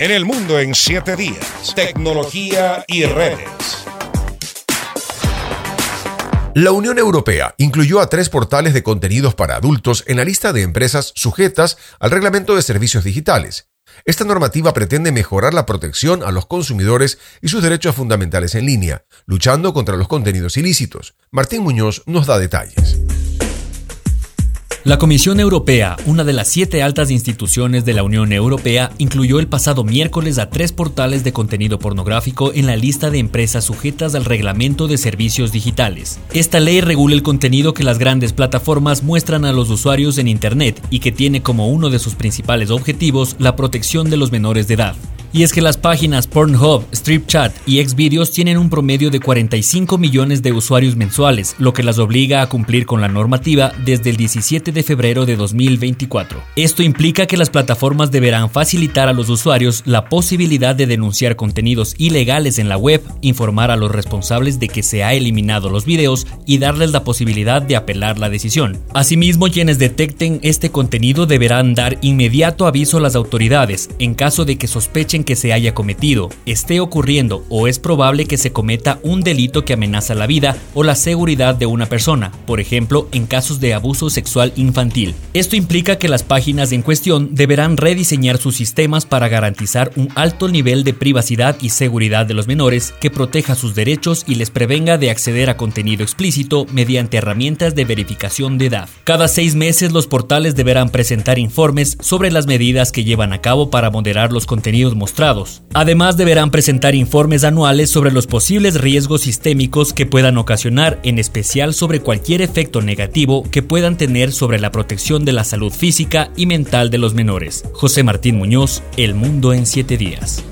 En el mundo en 7 días. Tecnología y redes. La Unión Europea incluyó a tres portales de contenidos para adultos en la lista de empresas sujetas al reglamento de servicios digitales. Esta normativa pretende mejorar la protección a los consumidores y sus derechos fundamentales en línea, luchando contra los contenidos ilícitos. Martín Muñoz nos da detalles. La Comisión Europea, una de las siete altas instituciones de la Unión Europea, incluyó el pasado miércoles a tres portales de contenido pornográfico en la lista de empresas sujetas al reglamento de servicios digitales. Esta ley regula el contenido que las grandes plataformas muestran a los usuarios en Internet y que tiene como uno de sus principales objetivos la protección de los menores de edad. Y es que las páginas Pornhub, StripChat y Xvideos tienen un promedio de 45 millones de usuarios mensuales, lo que las obliga a cumplir con la normativa desde el 17 de febrero de 2024. Esto implica que las plataformas deberán facilitar a los usuarios la posibilidad de denunciar contenidos ilegales en la web, informar a los responsables de que se ha eliminado los videos y darles la posibilidad de apelar la decisión. Asimismo, quienes detecten este contenido deberán dar inmediato aviso a las autoridades en caso de que sospechen que se haya cometido, esté ocurriendo o es probable que se cometa un delito que amenaza la vida o la seguridad de una persona, por ejemplo, en casos de abuso sexual infantil. Esto implica que las páginas en cuestión deberán rediseñar sus sistemas para garantizar un alto nivel de privacidad y seguridad de los menores que proteja sus derechos y les prevenga de acceder a contenido explícito mediante herramientas de verificación de edad. Cada seis meses los portales deberán presentar informes sobre las medidas que llevan a cabo para moderar los contenidos Además, deberán presentar informes anuales sobre los posibles riesgos sistémicos que puedan ocasionar, en especial sobre cualquier efecto negativo que puedan tener sobre la protección de la salud física y mental de los menores. José Martín Muñoz, El Mundo en 7 días.